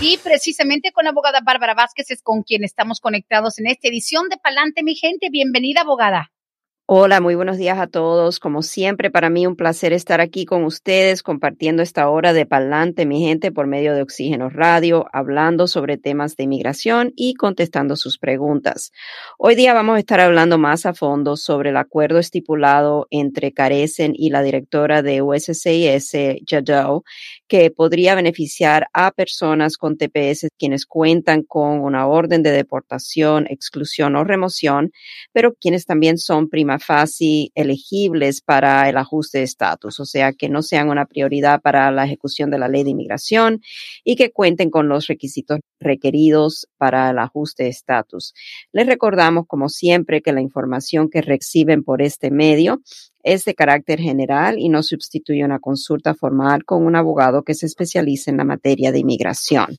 Y precisamente con la abogada Bárbara Vázquez es con quien estamos conectados en esta edición de Pa'lante mi gente. Bienvenida, abogada. Hola, muy buenos días a todos. Como siempre, para mí un placer estar aquí con ustedes compartiendo esta hora de Palante, mi gente, por medio de Oxígeno Radio, hablando sobre temas de inmigración y contestando sus preguntas. Hoy día vamos a estar hablando más a fondo sobre el acuerdo estipulado entre Carecen y la directora de USCIS, Jadot, que podría beneficiar a personas con TPS quienes cuentan con una orden de deportación, exclusión o remoción, pero quienes también son prima fácil elegibles para el ajuste de estatus, o sea, que no sean una prioridad para la ejecución de la ley de inmigración y que cuenten con los requisitos requeridos para el ajuste de estatus. Les recordamos, como siempre, que la información que reciben por este medio es de carácter general y no sustituye una consulta formal con un abogado que se especialice en la materia de inmigración.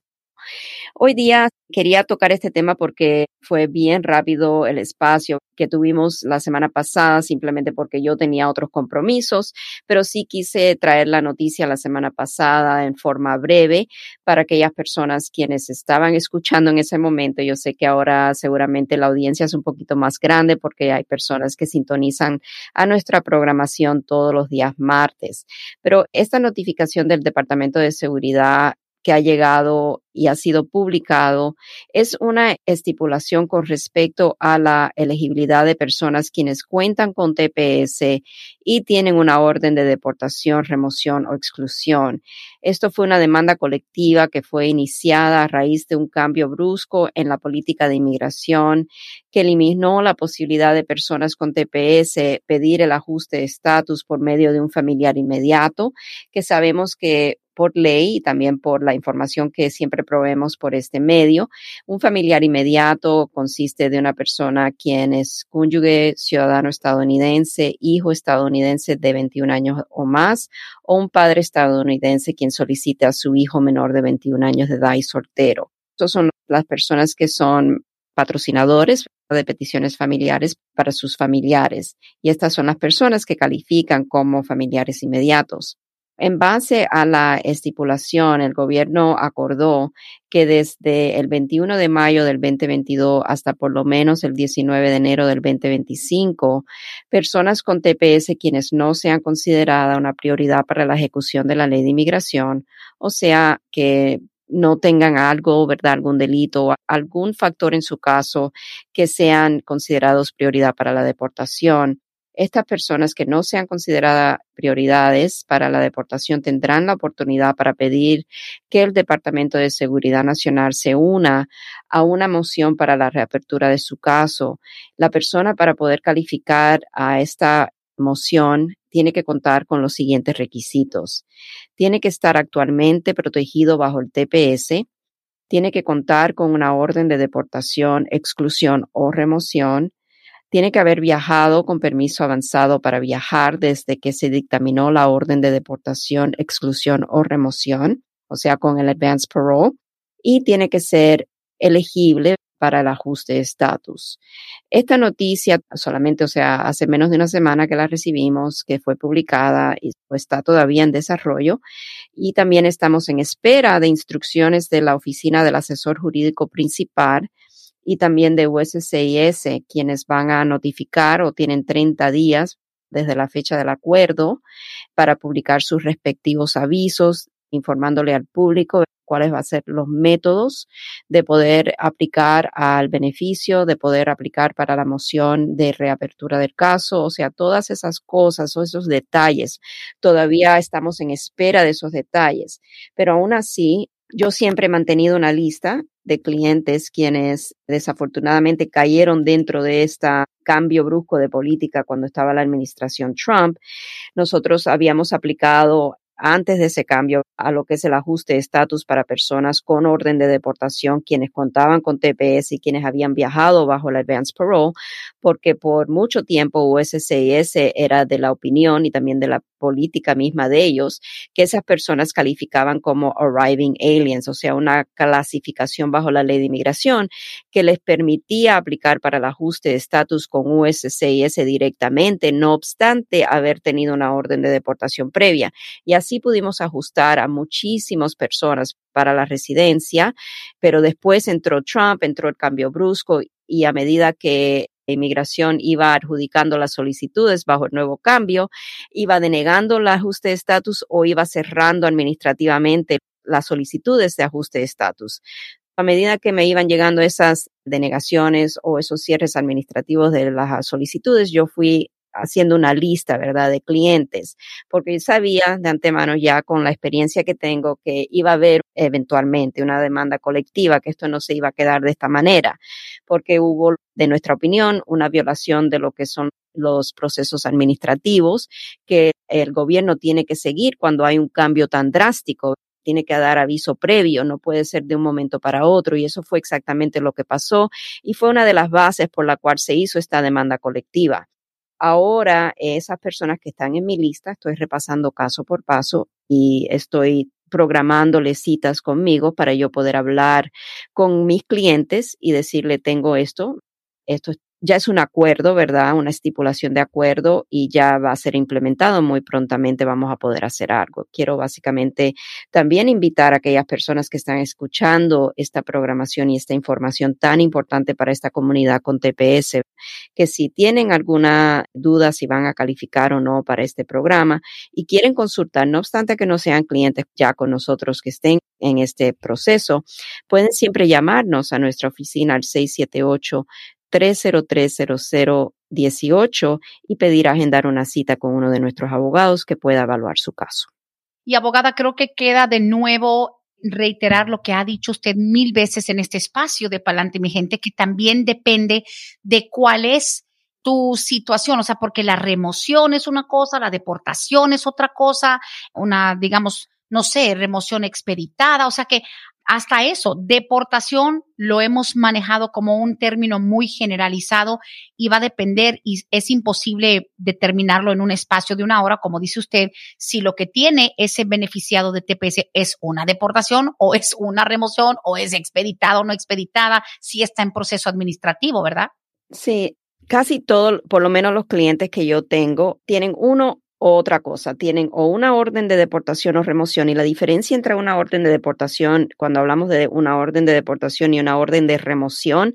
Hoy día quería tocar este tema porque fue bien rápido el espacio que tuvimos la semana pasada, simplemente porque yo tenía otros compromisos, pero sí quise traer la noticia la semana pasada en forma breve para aquellas personas quienes estaban escuchando en ese momento. Yo sé que ahora seguramente la audiencia es un poquito más grande porque hay personas que sintonizan a nuestra programación todos los días martes, pero esta notificación del Departamento de Seguridad que ha llegado y ha sido publicado es una estipulación con respecto a la elegibilidad de personas quienes cuentan con TPS y tienen una orden de deportación, remoción o exclusión. Esto fue una demanda colectiva que fue iniciada a raíz de un cambio brusco en la política de inmigración que eliminó la posibilidad de personas con TPS pedir el ajuste de estatus por medio de un familiar inmediato, que sabemos que por ley y también por la información que siempre proveemos por este medio. Un familiar inmediato consiste de una persona quien es cónyuge, ciudadano estadounidense, hijo estadounidense de 21 años o más, o un padre estadounidense quien solicite a su hijo menor de 21 años de edad y soltero. Estas son las personas que son patrocinadores de peticiones familiares para sus familiares. Y estas son las personas que califican como familiares inmediatos. En base a la estipulación, el gobierno acordó que desde el 21 de mayo del 2022 hasta por lo menos el 19 de enero del 2025, personas con TPS quienes no sean consideradas una prioridad para la ejecución de la ley de inmigración, o sea, que no tengan algo, ¿verdad? Algún delito algún factor en su caso que sean considerados prioridad para la deportación estas personas que no sean consideradas prioridades para la deportación tendrán la oportunidad para pedir que el Departamento de Seguridad Nacional se una a una moción para la reapertura de su caso. La persona para poder calificar a esta moción tiene que contar con los siguientes requisitos. Tiene que estar actualmente protegido bajo el TPS, tiene que contar con una orden de deportación, exclusión o remoción, tiene que haber viajado con permiso avanzado para viajar desde que se dictaminó la orden de deportación, exclusión o remoción, o sea, con el advance parole, y tiene que ser elegible para el ajuste de estatus. Esta noticia solamente, o sea, hace menos de una semana que la recibimos, que fue publicada y está todavía en desarrollo. Y también estamos en espera de instrucciones de la oficina del asesor jurídico principal y también de USCIS, quienes van a notificar o tienen 30 días desde la fecha del acuerdo para publicar sus respectivos avisos, informándole al público cuáles van a ser los métodos de poder aplicar al beneficio, de poder aplicar para la moción de reapertura del caso, o sea, todas esas cosas o esos detalles. Todavía estamos en espera de esos detalles, pero aún así, yo siempre he mantenido una lista de clientes quienes desafortunadamente cayeron dentro de este cambio brusco de política cuando estaba la administración Trump. Nosotros habíamos aplicado antes de ese cambio a lo que es el ajuste de estatus para personas con orden de deportación, quienes contaban con TPS y quienes habían viajado bajo el advance parole, porque por mucho tiempo USCIS era de la opinión y también de la política misma de ellos, que esas personas calificaban como arriving aliens, o sea, una clasificación bajo la ley de inmigración que les permitía aplicar para el ajuste de estatus con USCIS directamente, no obstante haber tenido una orden de deportación previa. Y así pudimos ajustar a muchísimas personas para la residencia, pero después entró Trump, entró el cambio brusco y a medida que inmigración iba adjudicando las solicitudes bajo el nuevo cambio, iba denegando el ajuste de estatus o iba cerrando administrativamente las solicitudes de ajuste de estatus. A medida que me iban llegando esas denegaciones o esos cierres administrativos de las solicitudes, yo fui haciendo una lista, ¿verdad?, de clientes, porque sabía de antemano ya con la experiencia que tengo que iba a haber eventualmente una demanda colectiva, que esto no se iba a quedar de esta manera, porque hubo, de nuestra opinión, una violación de lo que son los procesos administrativos que el gobierno tiene que seguir cuando hay un cambio tan drástico tiene que dar aviso previo, no puede ser de un momento para otro y eso fue exactamente lo que pasó y fue una de las bases por la cual se hizo esta demanda colectiva. Ahora, esas personas que están en mi lista, estoy repasando caso por paso y estoy programándoles citas conmigo para yo poder hablar con mis clientes y decirle, tengo esto, esto ya es un acuerdo, ¿verdad? Una estipulación de acuerdo y ya va a ser implementado. Muy prontamente vamos a poder hacer algo. Quiero básicamente también invitar a aquellas personas que están escuchando esta programación y esta información tan importante para esta comunidad con TPS, que si tienen alguna duda si van a calificar o no para este programa y quieren consultar, no obstante que no sean clientes ya con nosotros que estén en este proceso, pueden siempre llamarnos a nuestra oficina al 678 3030018 y pedir agendar una cita con uno de nuestros abogados que pueda evaluar su caso. Y abogada, creo que queda de nuevo reiterar lo que ha dicho usted mil veces en este espacio de Palante, mi gente, que también depende de cuál es tu situación, o sea, porque la remoción es una cosa, la deportación es otra cosa, una, digamos, no sé, remoción expeditada, o sea que hasta eso, deportación lo hemos manejado como un término muy generalizado y va a depender y es imposible determinarlo en un espacio de una hora, como dice usted, si lo que tiene ese beneficiado de TPS es una deportación o es una remoción o es expeditada o no expeditada, si está en proceso administrativo, ¿verdad? Sí, casi todos, por lo menos los clientes que yo tengo, tienen uno otra cosa, tienen o una orden de deportación o remoción y la diferencia entre una orden de deportación, cuando hablamos de una orden de deportación y una orden de remoción,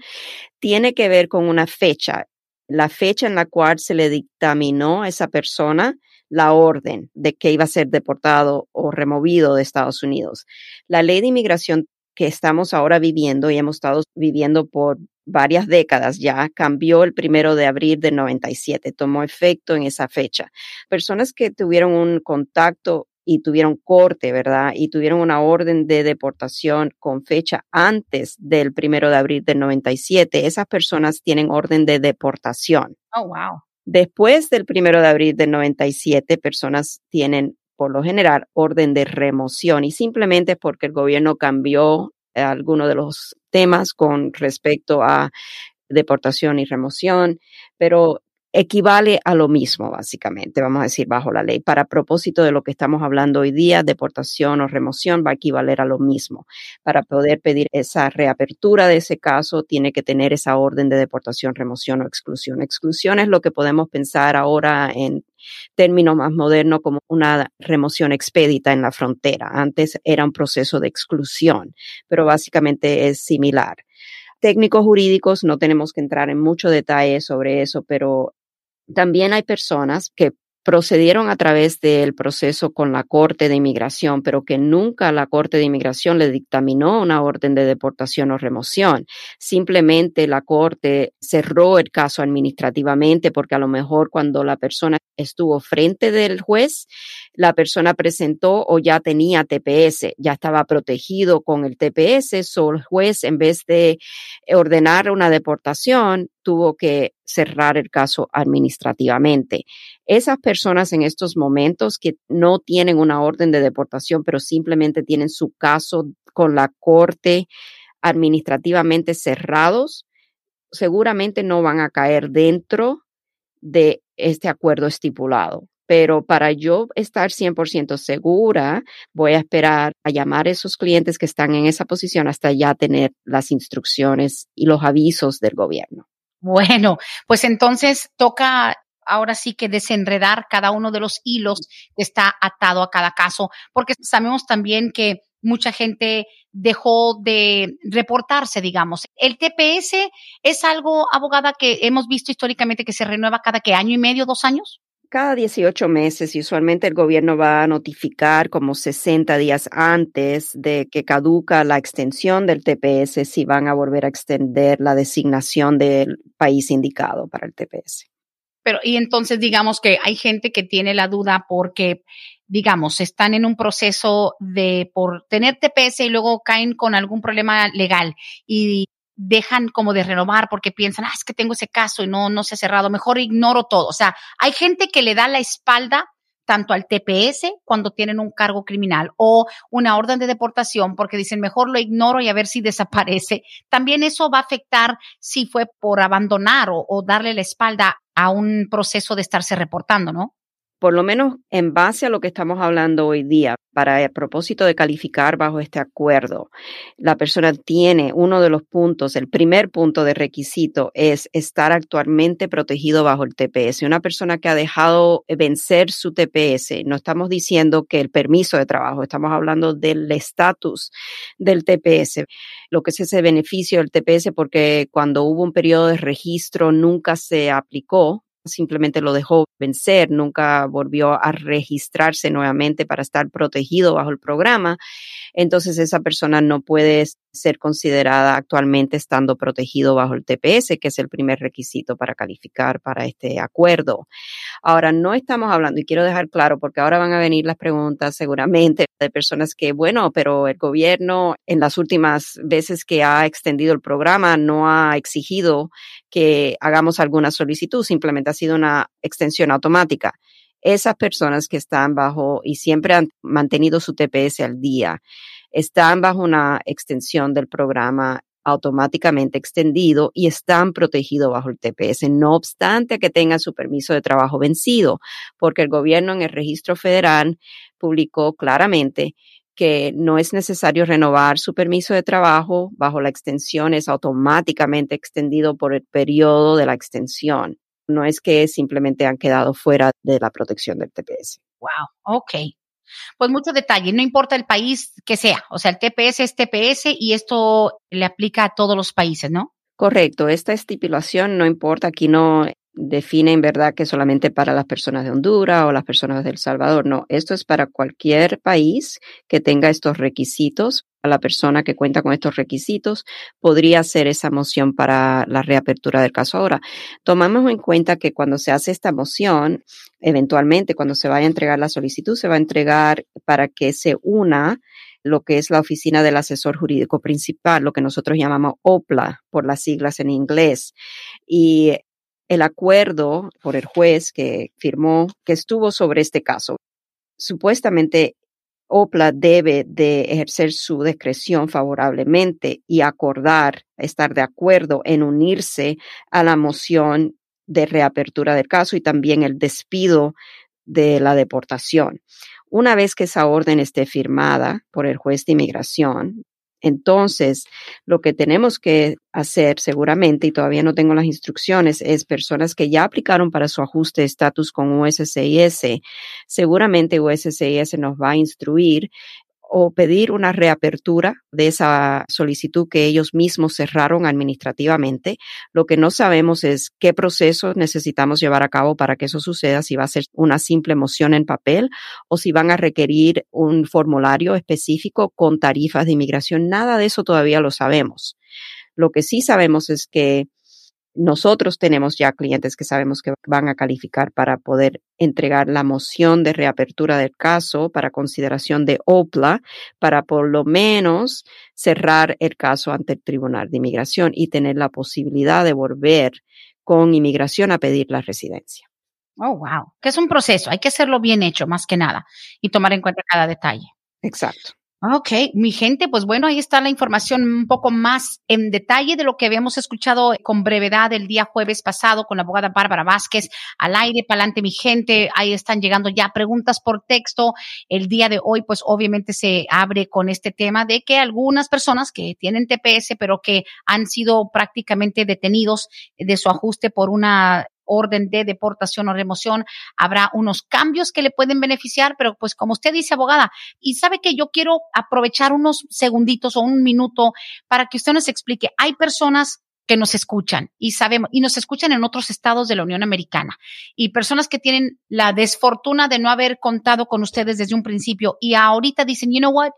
tiene que ver con una fecha, la fecha en la cual se le dictaminó a esa persona la orden de que iba a ser deportado o removido de Estados Unidos. La ley de inmigración que estamos ahora viviendo y hemos estado viviendo por varias décadas ya, cambió el primero de abril del 97, tomó efecto en esa fecha. Personas que tuvieron un contacto y tuvieron corte, ¿verdad? Y tuvieron una orden de deportación con fecha antes del primero de abril del 97, esas personas tienen orden de deportación. Oh, wow. Después del primero de abril del 97, personas tienen por lo general orden de remoción y simplemente porque el gobierno cambió algunos de los temas con respecto a deportación y remoción, pero equivale a lo mismo, básicamente, vamos a decir, bajo la ley. Para propósito de lo que estamos hablando hoy día, deportación o remoción va a equivaler a lo mismo. Para poder pedir esa reapertura de ese caso, tiene que tener esa orden de deportación, remoción o exclusión. Exclusión es lo que podemos pensar ahora en términos más modernos como una remoción expedita en la frontera. Antes era un proceso de exclusión, pero básicamente es similar técnicos jurídicos, no tenemos que entrar en mucho detalle sobre eso, pero también hay personas que procedieron a través del proceso con la Corte de Inmigración, pero que nunca la Corte de Inmigración le dictaminó una orden de deportación o remoción. Simplemente la Corte cerró el caso administrativamente porque a lo mejor cuando la persona estuvo frente del juez, la persona presentó o ya tenía TPS, ya estaba protegido con el TPS, solo el juez en vez de ordenar una deportación tuvo que cerrar el caso administrativamente. Esas personas en estos momentos que no tienen una orden de deportación, pero simplemente tienen su caso con la corte administrativamente cerrados, seguramente no van a caer dentro de este acuerdo estipulado. Pero para yo estar 100% segura, voy a esperar a llamar a esos clientes que están en esa posición hasta ya tener las instrucciones y los avisos del gobierno. Bueno, pues entonces toca ahora sí que desenredar cada uno de los hilos que está atado a cada caso, porque sabemos también que mucha gente dejó de reportarse, digamos. El TPS es algo, abogada, que hemos visto históricamente que se renueva cada que año y medio, dos años. Cada 18 meses y usualmente el gobierno va a notificar como 60 días antes de que caduca la extensión del TPS si van a volver a extender la designación del país indicado para el TPS. Pero, y entonces digamos que hay gente que tiene la duda porque digamos, están en un proceso de por tener TPS y luego caen con algún problema legal y dejan como de renovar porque piensan, ah, es que tengo ese caso y no, no se ha cerrado, mejor ignoro todo. O sea, hay gente que le da la espalda tanto al TPS cuando tienen un cargo criminal o una orden de deportación porque dicen mejor lo ignoro y a ver si desaparece. También eso va a afectar si fue por abandonar o, o darle la espalda a un proceso de estarse reportando, ¿no? Por lo menos en base a lo que estamos hablando hoy día, para el propósito de calificar bajo este acuerdo, la persona tiene uno de los puntos, el primer punto de requisito es estar actualmente protegido bajo el TPS. Una persona que ha dejado vencer su TPS, no estamos diciendo que el permiso de trabajo, estamos hablando del estatus del TPS, lo que es ese beneficio del TPS, porque cuando hubo un periodo de registro nunca se aplicó simplemente lo dejó vencer, nunca volvió a registrarse nuevamente para estar protegido bajo el programa, entonces esa persona no puede ser considerada actualmente estando protegido bajo el TPS, que es el primer requisito para calificar para este acuerdo. Ahora, no estamos hablando, y quiero dejar claro, porque ahora van a venir las preguntas seguramente de personas que, bueno, pero el gobierno en las últimas veces que ha extendido el programa no ha exigido que hagamos alguna solicitud, simplemente sido una extensión automática esas personas que están bajo y siempre han mantenido su TPS al día, están bajo una extensión del programa automáticamente extendido y están protegidos bajo el TPS, no obstante que tengan su permiso de trabajo vencido, porque el gobierno en el registro federal publicó claramente que no es necesario renovar su permiso de trabajo bajo la extensión, es automáticamente extendido por el periodo de la extensión. No es que simplemente han quedado fuera de la protección del TPS. Wow, ok. Pues mucho detalle, no importa el país que sea, o sea, el TPS es TPS y esto le aplica a todos los países, ¿no? Correcto, esta estipulación no importa, aquí no define en verdad que solamente para las personas de Honduras o las personas de El Salvador, no, esto es para cualquier país que tenga estos requisitos a la persona que cuenta con estos requisitos, podría hacer esa moción para la reapertura del caso. Ahora, tomamos en cuenta que cuando se hace esta moción, eventualmente cuando se vaya a entregar la solicitud, se va a entregar para que se una lo que es la oficina del asesor jurídico principal, lo que nosotros llamamos OPLA por las siglas en inglés. Y el acuerdo por el juez que firmó, que estuvo sobre este caso, supuestamente OPLA debe de ejercer su discreción favorablemente y acordar, estar de acuerdo en unirse a la moción de reapertura del caso y también el despido de la deportación. Una vez que esa orden esté firmada por el juez de inmigración, entonces, lo que tenemos que hacer seguramente, y todavía no tengo las instrucciones, es personas que ya aplicaron para su ajuste de estatus con USCIS, seguramente USCIS nos va a instruir o pedir una reapertura de esa solicitud que ellos mismos cerraron administrativamente. Lo que no sabemos es qué procesos necesitamos llevar a cabo para que eso suceda, si va a ser una simple moción en papel o si van a requerir un formulario específico con tarifas de inmigración. Nada de eso todavía lo sabemos. Lo que sí sabemos es que nosotros tenemos ya clientes que sabemos que van a calificar para poder entregar la moción de reapertura del caso para consideración de OPLA, para por lo menos cerrar el caso ante el Tribunal de Inmigración y tener la posibilidad de volver con inmigración a pedir la residencia. Oh, wow. Que es un proceso, hay que hacerlo bien hecho, más que nada, y tomar en cuenta cada detalle. Exacto. Ok, mi gente, pues bueno, ahí está la información un poco más en detalle de lo que habíamos escuchado con brevedad el día jueves pasado con la abogada Bárbara Vázquez al aire, pa'lante mi gente, ahí están llegando ya preguntas por texto. El día de hoy, pues obviamente se abre con este tema de que algunas personas que tienen TPS, pero que han sido prácticamente detenidos de su ajuste por una orden de deportación o remoción, habrá unos cambios que le pueden beneficiar, pero pues como usted dice, abogada, y sabe que yo quiero aprovechar unos segunditos o un minuto para que usted nos explique, hay personas que nos escuchan y sabemos, y nos escuchan en otros estados de la Unión Americana y personas que tienen la desfortuna de no haber contado con ustedes desde un principio y ahorita dicen, you know what,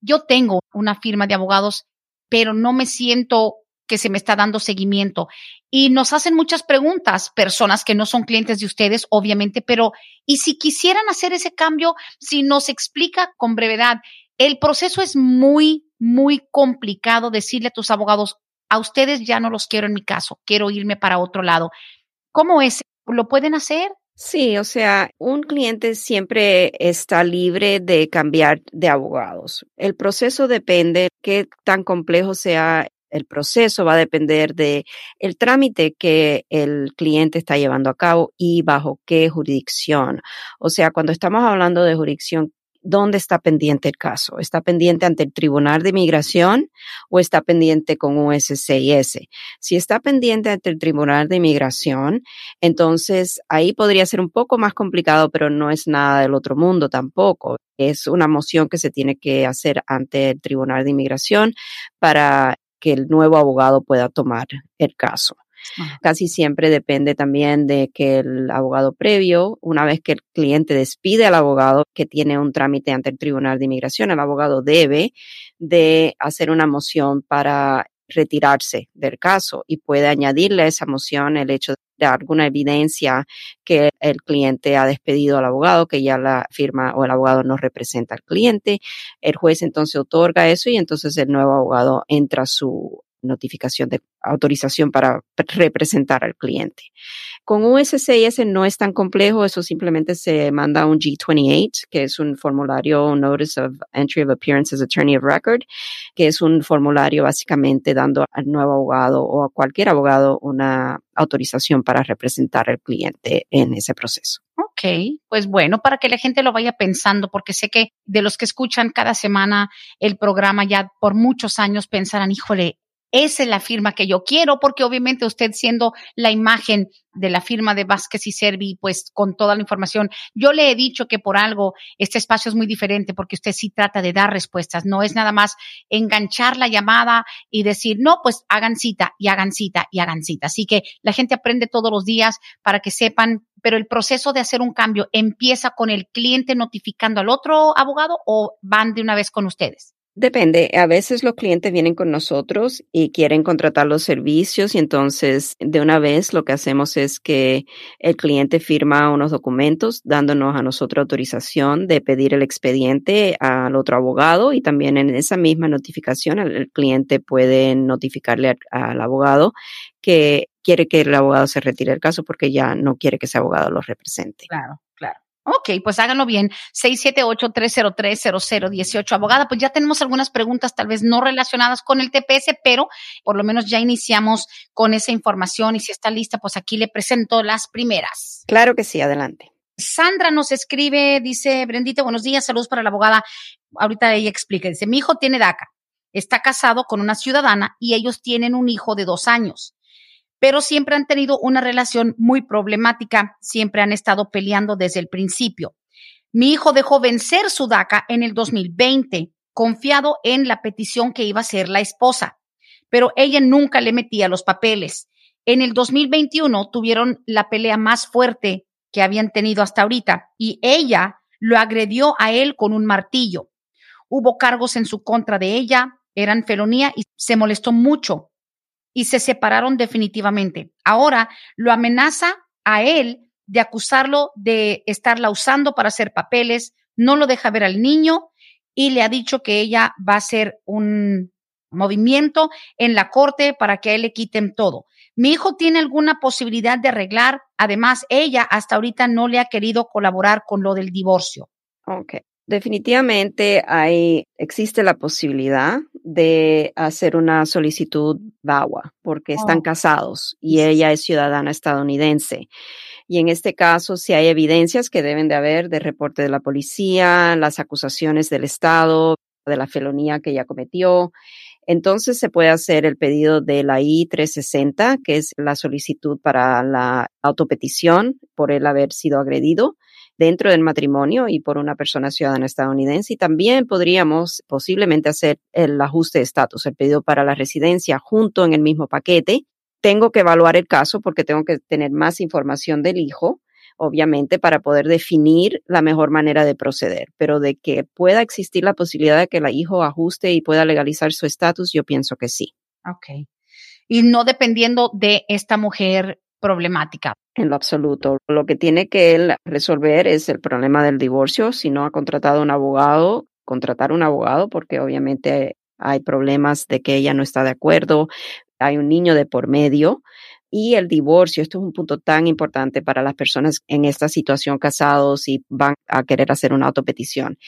yo tengo una firma de abogados, pero no me siento que se me está dando seguimiento. Y nos hacen muchas preguntas, personas que no son clientes de ustedes, obviamente, pero ¿y si quisieran hacer ese cambio? Si nos explica con brevedad, el proceso es muy, muy complicado decirle a tus abogados, a ustedes ya no los quiero en mi caso, quiero irme para otro lado. ¿Cómo es? ¿Lo pueden hacer? Sí, o sea, un cliente siempre está libre de cambiar de abogados. El proceso depende qué tan complejo sea el proceso va a depender de el trámite que el cliente está llevando a cabo y bajo qué jurisdicción. O sea, cuando estamos hablando de jurisdicción, ¿dónde está pendiente el caso? ¿Está pendiente ante el Tribunal de Inmigración o está pendiente con USCIS? Si está pendiente ante el Tribunal de Inmigración, entonces ahí podría ser un poco más complicado, pero no es nada del otro mundo tampoco. Es una moción que se tiene que hacer ante el Tribunal de Inmigración para que el nuevo abogado pueda tomar el caso. Casi siempre depende también de que el abogado previo, una vez que el cliente despide al abogado que tiene un trámite ante el Tribunal de Inmigración, el abogado debe de hacer una moción para retirarse del caso y puede añadirle a esa moción el hecho de alguna evidencia que el cliente ha despedido al abogado, que ya la firma o el abogado no representa al cliente. El juez entonces otorga eso y entonces el nuevo abogado entra su notificación de autorización para representar al cliente. Con USCIS no es tan complejo, eso simplemente se manda un G28, que es un formulario, Notice of Entry of Appearance as Attorney of Record, que es un formulario básicamente dando al nuevo abogado o a cualquier abogado una autorización para representar al cliente en ese proceso. Ok, pues bueno, para que la gente lo vaya pensando, porque sé que de los que escuchan cada semana el programa ya por muchos años pensarán, híjole, esa es la firma que yo quiero, porque obviamente usted siendo la imagen de la firma de Vázquez y Servi, pues con toda la información, yo le he dicho que por algo este espacio es muy diferente porque usted sí trata de dar respuestas, no es nada más enganchar la llamada y decir, no, pues hagan cita y hagan cita y hagan cita. Así que la gente aprende todos los días para que sepan, pero el proceso de hacer un cambio empieza con el cliente notificando al otro abogado o van de una vez con ustedes. Depende. A veces los clientes vienen con nosotros y quieren contratar los servicios y entonces de una vez lo que hacemos es que el cliente firma unos documentos dándonos a nosotros autorización de pedir el expediente al otro abogado y también en esa misma notificación el, cliente puede notificarle al abogado que quiere que el abogado se retire del caso porque ya no quiere que ese abogado lo represente. Claro. Ok, pues háganlo bien. 678-303-0018. Abogada, pues ya tenemos algunas preguntas tal vez no relacionadas con el TPS, pero por lo menos ya iniciamos con esa información y si está lista, pues aquí le presento las primeras. Claro que sí, adelante. Sandra nos escribe, dice, Brendita, buenos días, saludos para la abogada. Ahorita ella explica, dice, mi hijo tiene DACA, está casado con una ciudadana y ellos tienen un hijo de dos años pero siempre han tenido una relación muy problemática, siempre han estado peleando desde el principio. Mi hijo dejó vencer su DACA en el 2020, confiado en la petición que iba a ser la esposa, pero ella nunca le metía los papeles. En el 2021 tuvieron la pelea más fuerte que habían tenido hasta ahorita y ella lo agredió a él con un martillo. Hubo cargos en su contra de ella, eran felonía y se molestó mucho y se separaron definitivamente. Ahora lo amenaza a él de acusarlo de estarla usando para hacer papeles, no lo deja ver al niño y le ha dicho que ella va a hacer un movimiento en la corte para que a él le quiten todo. Mi hijo tiene alguna posibilidad de arreglar. Además, ella hasta ahorita no le ha querido colaborar con lo del divorcio. Ok. Definitivamente hay, existe la posibilidad de hacer una solicitud VAWA porque están casados y ella es ciudadana estadounidense. Y en este caso, si hay evidencias que deben de haber de reporte de la policía, las acusaciones del Estado, de la felonía que ella cometió, entonces se puede hacer el pedido de la I-360, que es la solicitud para la autopetición por él haber sido agredido dentro del matrimonio y por una persona ciudadana estadounidense. Y también podríamos posiblemente hacer el ajuste de estatus, el pedido para la residencia junto en el mismo paquete. Tengo que evaluar el caso porque tengo que tener más información del hijo obviamente, para poder definir la mejor manera de proceder. Pero de que pueda existir la posibilidad de que el hijo ajuste y pueda legalizar su estatus, yo pienso que sí. Ok. Y no dependiendo de esta mujer problemática. En lo absoluto. Lo que tiene que él resolver es el problema del divorcio. Si no ha contratado un abogado, contratar un abogado, porque obviamente hay problemas de que ella no está de acuerdo, hay un niño de por medio y el divorcio. Esto es un punto tan importante para las personas en esta situación casados y van a querer hacer una autopetición.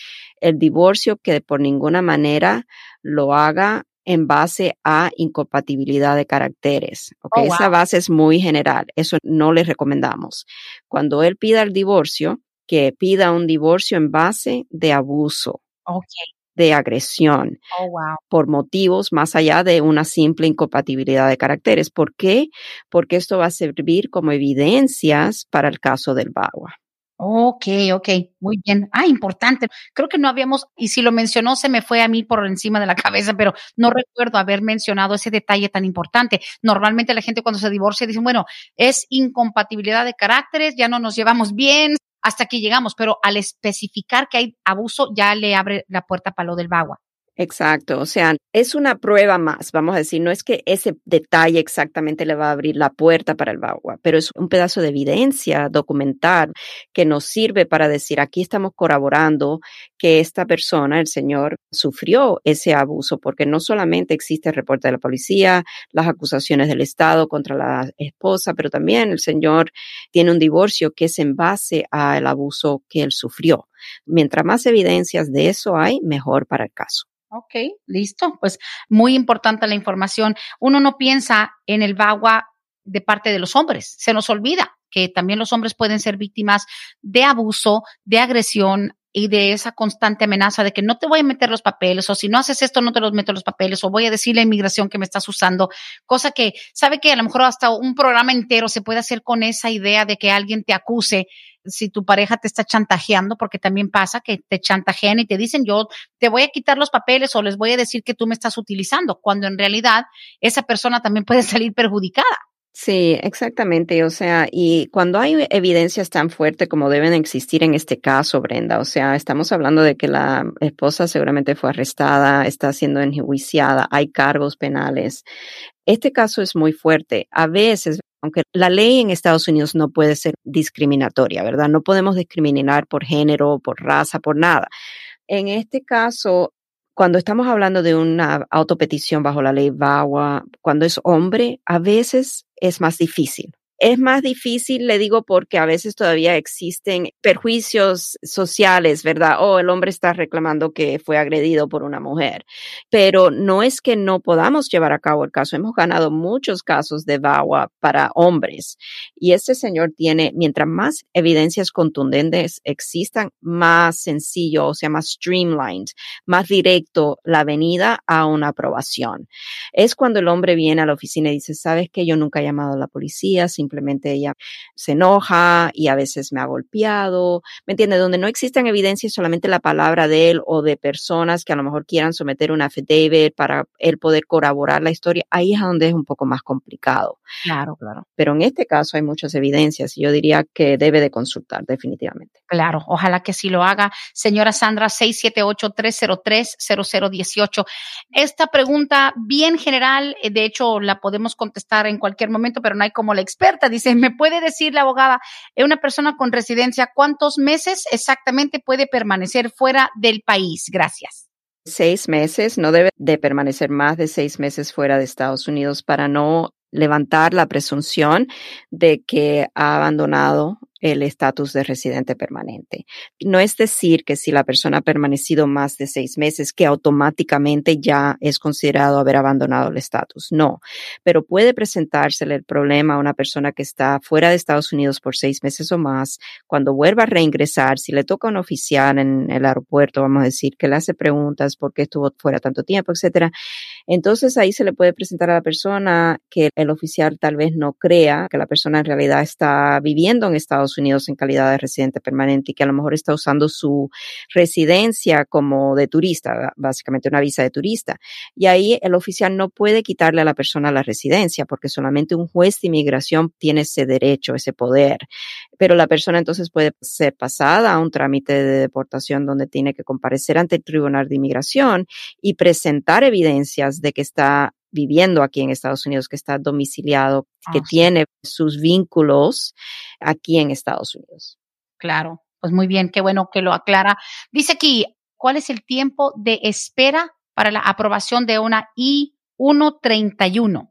El divorcio que por ninguna manera lo haga en base a incompatibilidad de caracteres. Okay? Oh, Esa base es muy general. Eso no le recomendamos. Cuando él pida el divorcio, que pida un divorcio en base de abuso. Okay de agresión oh, por motivos más allá de una simple incompatibilidad de caracteres. ¿Por qué? Porque esto va a servir como evidencias para el caso del Bagua. Ok, ok, muy bien. Ah, importante. Creo que no habíamos, y si lo mencionó, se me fue a mí por encima de la cabeza, pero no recuerdo haber mencionado ese detalle tan importante. Normalmente la gente cuando se divorcia dice, bueno, es incompatibilidad de caracteres, ya no nos llevamos bien, hasta que llegamos, pero al especificar que hay abuso ya le abre la puerta para lo del bagua. Exacto, o sea, es una prueba más, vamos a decir, no es que ese detalle exactamente le va a abrir la puerta para el bagua, pero es un pedazo de evidencia documental que nos sirve para decir, aquí estamos corroborando que esta persona, el señor, sufrió ese abuso, porque no solamente existe el reporte de la policía, las acusaciones del Estado contra la esposa, pero también el señor tiene un divorcio que es en base al abuso que él sufrió. Mientras más evidencias de eso hay, mejor para el caso. Ok, listo. Pues muy importante la información. Uno no piensa en el bagua de parte de los hombres. Se nos olvida que también los hombres pueden ser víctimas de abuso, de agresión y de esa constante amenaza de que no te voy a meter los papeles o si no haces esto no te los meto los papeles o voy a decir la inmigración que me estás usando, cosa que sabe que a lo mejor hasta un programa entero se puede hacer con esa idea de que alguien te acuse si tu pareja te está chantajeando, porque también pasa que te chantajean y te dicen yo te voy a quitar los papeles o les voy a decir que tú me estás utilizando, cuando en realidad esa persona también puede salir perjudicada. Sí, exactamente. O sea, y cuando hay evidencias tan fuertes como deben existir en este caso, Brenda, o sea, estamos hablando de que la esposa seguramente fue arrestada, está siendo enjuiciada, hay cargos penales. Este caso es muy fuerte. A veces, aunque la ley en Estados Unidos no puede ser discriminatoria, ¿verdad? No podemos discriminar por género, por raza, por nada. En este caso, cuando estamos hablando de una autopetición bajo la ley VAWA, cuando es hombre, a veces es más difícil. Es más difícil, le digo, porque a veces todavía existen perjuicios sociales, ¿verdad? O el hombre está reclamando que fue agredido por una mujer. Pero no es que no podamos llevar a cabo el caso. Hemos ganado muchos casos de VAWA para hombres. Y este señor tiene, mientras más evidencias contundentes existan, más sencillo, o sea, más streamlined, más directo la venida a una aprobación. Es cuando el hombre viene a la oficina y dice, sabes que yo nunca he llamado a la policía, simplemente simplemente ella se enoja y a veces me ha golpeado, ¿me entiende? Donde no existen evidencias, solamente la palabra de él o de personas que a lo mejor quieran someter una affidavit para él poder corroborar la historia, ahí es donde es un poco más complicado. Claro, claro. Pero en este caso hay muchas evidencias y yo diría que debe de consultar definitivamente. Claro, ojalá que sí lo haga. Señora Sandra, 678-303-0018. Esta pregunta bien general, eh, de hecho la podemos contestar en cualquier momento, pero no hay como la experta. Dice, ¿me puede decir la abogada, una persona con residencia, cuántos meses exactamente puede permanecer fuera del país? Gracias seis meses, no debe de permanecer más de seis meses fuera de Estados Unidos para no levantar la presunción de que ha abandonado el estatus de residente permanente. No es decir que si la persona ha permanecido más de seis meses, que automáticamente ya es considerado haber abandonado el estatus. No, pero puede presentársele el problema a una persona que está fuera de Estados Unidos por seis meses o más. Cuando vuelva a reingresar, si le toca a un oficial en el aeropuerto, vamos a decir, que le hace preguntas por qué estuvo fuera tanto tiempo, etcétera. Entonces ahí se le puede presentar a la persona que el oficial tal vez no crea que la persona en realidad está viviendo en Estados Unidos en calidad de residente permanente y que a lo mejor está usando su residencia como de turista, básicamente una visa de turista. Y ahí el oficial no puede quitarle a la persona la residencia porque solamente un juez de inmigración tiene ese derecho, ese poder. Pero la persona entonces puede ser pasada a un trámite de deportación donde tiene que comparecer ante el Tribunal de Inmigración y presentar evidencias de que está viviendo aquí en Estados Unidos, que está domiciliado, que tiene sus vínculos aquí en Estados Unidos. Claro, pues muy bien, qué bueno que lo aclara. Dice aquí, ¿cuál es el tiempo de espera para la aprobación de una I-131?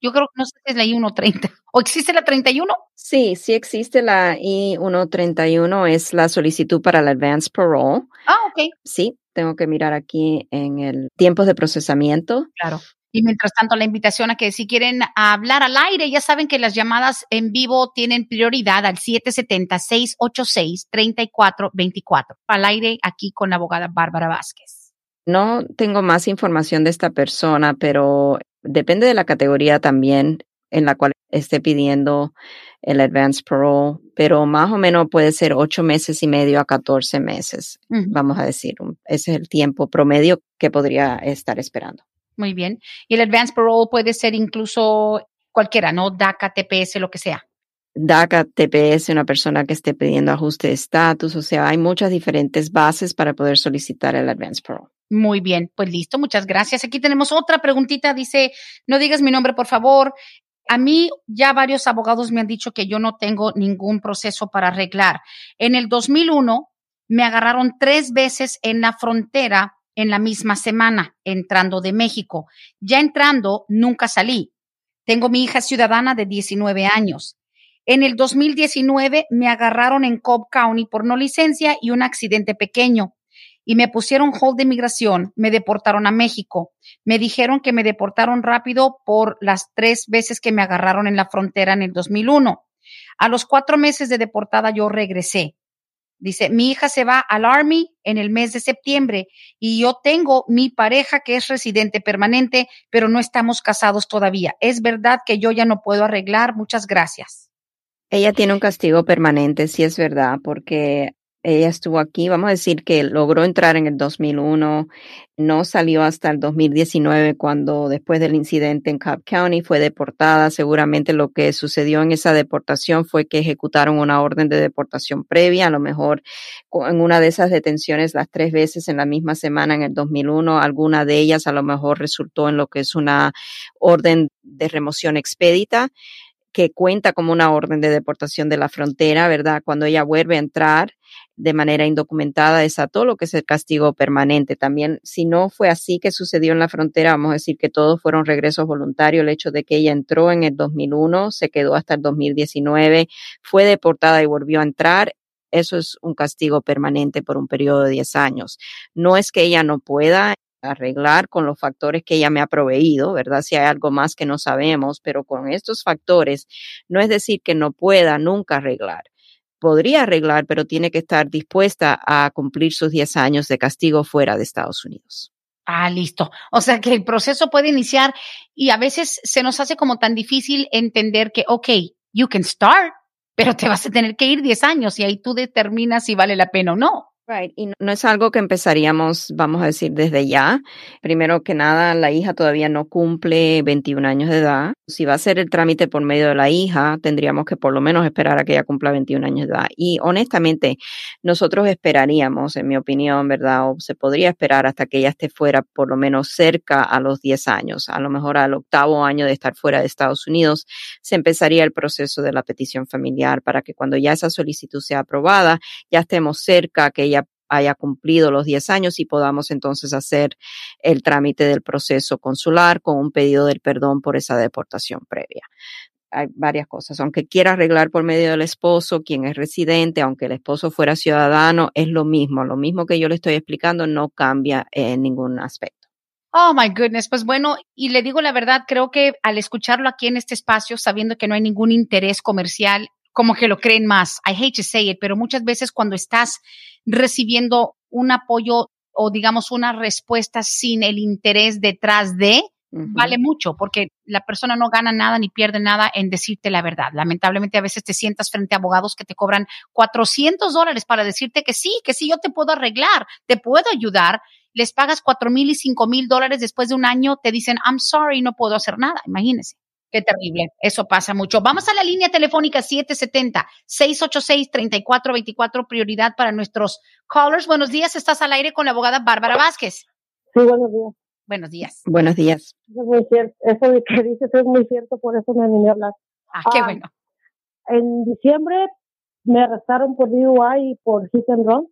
Yo creo que no sé si es la I-130. ¿O existe la 31? Sí, sí existe la I-131. Es la solicitud para el Advance Parole. Ah, ok. Sí, tengo que mirar aquí en el tiempo de procesamiento. Claro. Y mientras tanto, la invitación a que si quieren hablar al aire, ya saben que las llamadas en vivo tienen prioridad al 770-686-3424. Al aire aquí con la abogada Bárbara Vázquez. No tengo más información de esta persona, pero depende de la categoría también en la cual esté pidiendo el advance parole, pero más o menos puede ser ocho meses y medio a 14 meses, vamos a decir. Ese es el tiempo promedio que podría estar esperando. Muy bien. Y el advance parole puede ser incluso cualquiera, ¿no? DACA, TPS, lo que sea. DACA, TPS, una persona que esté pidiendo ajuste de estatus, o sea, hay muchas diferentes bases para poder solicitar el advance parole. Muy bien, pues listo, muchas gracias. Aquí tenemos otra preguntita, dice, no digas mi nombre, por favor. A mí ya varios abogados me han dicho que yo no tengo ningún proceso para arreglar. En el 2001 me agarraron tres veces en la frontera en la misma semana, entrando de México. Ya entrando, nunca salí. Tengo mi hija ciudadana de 19 años. En el 2019 me agarraron en Cobb County por no licencia y un accidente pequeño. Y me pusieron hold de migración, me deportaron a México. Me dijeron que me deportaron rápido por las tres veces que me agarraron en la frontera en el 2001. A los cuatro meses de deportada yo regresé. Dice, mi hija se va al Army en el mes de septiembre y yo tengo mi pareja que es residente permanente, pero no estamos casados todavía. Es verdad que yo ya no puedo arreglar. Muchas gracias. Ella tiene un castigo permanente, sí es verdad, porque ella estuvo aquí, vamos a decir que logró entrar en el 2001, no salió hasta el 2019 cuando después del incidente en Cobb County fue deportada. Seguramente lo que sucedió en esa deportación fue que ejecutaron una orden de deportación previa, a lo mejor en una de esas detenciones las tres veces en la misma semana en el 2001, alguna de ellas a lo mejor resultó en lo que es una orden de remoción expedita que cuenta como una orden de deportación de la frontera, ¿verdad? Cuando ella vuelve a entrar de manera indocumentada, todo lo que es el castigo permanente. También, si no fue así que sucedió en la frontera, vamos a decir que todos fueron regresos voluntarios. El hecho de que ella entró en el 2001, se quedó hasta el 2019, fue deportada y volvió a entrar, eso es un castigo permanente por un periodo de 10 años. No es que ella no pueda arreglar con los factores que ella me ha proveído, ¿verdad? Si hay algo más que no sabemos, pero con estos factores no es decir que no pueda nunca arreglar. Podría arreglar, pero tiene que estar dispuesta a cumplir sus 10 años de castigo fuera de Estados Unidos. Ah, listo. O sea que el proceso puede iniciar y a veces se nos hace como tan difícil entender que, ok, you can start, pero te vas a tener que ir 10 años y ahí tú determinas si vale la pena o no. Right. Y no es algo que empezaríamos, vamos a decir, desde ya. Primero que nada, la hija todavía no cumple 21 años de edad. Si va a ser el trámite por medio de la hija, tendríamos que por lo menos esperar a que ella cumpla 21 años de edad. Y honestamente, nosotros esperaríamos, en mi opinión, ¿verdad? O se podría esperar hasta que ella esté fuera por lo menos cerca a los 10 años. A lo mejor al octavo año de estar fuera de Estados Unidos, se empezaría el proceso de la petición familiar para que cuando ya esa solicitud sea aprobada, ya estemos cerca, que ella haya cumplido los 10 años y podamos entonces hacer el trámite del proceso consular con un pedido del perdón por esa deportación previa. Hay varias cosas. Aunque quiera arreglar por medio del esposo, quien es residente, aunque el esposo fuera ciudadano, es lo mismo. Lo mismo que yo le estoy explicando no cambia en ningún aspecto. Oh my goodness, pues bueno, y le digo la verdad, creo que al escucharlo aquí en este espacio, sabiendo que no hay ningún interés comercial, como que lo creen más. I hate to say it, pero muchas veces cuando estás recibiendo un apoyo o digamos una respuesta sin el interés detrás de, vale mucho porque la persona no gana nada ni pierde nada en decirte la verdad. Lamentablemente a veces te sientas frente a abogados que te cobran 400 dólares para decirte que sí, que sí, yo te puedo arreglar, te puedo ayudar. Les pagas cuatro mil y cinco mil dólares después de un año, te dicen, I'm sorry, no puedo hacer nada. Imagínense. Qué terrible, eso pasa mucho. Vamos a la línea telefónica 770-686-3424, prioridad para nuestros callers. Buenos días, estás al aire con la abogada Bárbara Vázquez. Sí, buenos días. Buenos días. Buenos días. Eso, es muy cierto. eso de que dices es muy cierto, por eso me vine a hablar. Ah, qué ah, bueno. En diciembre me arrestaron por DUI y por hit and run.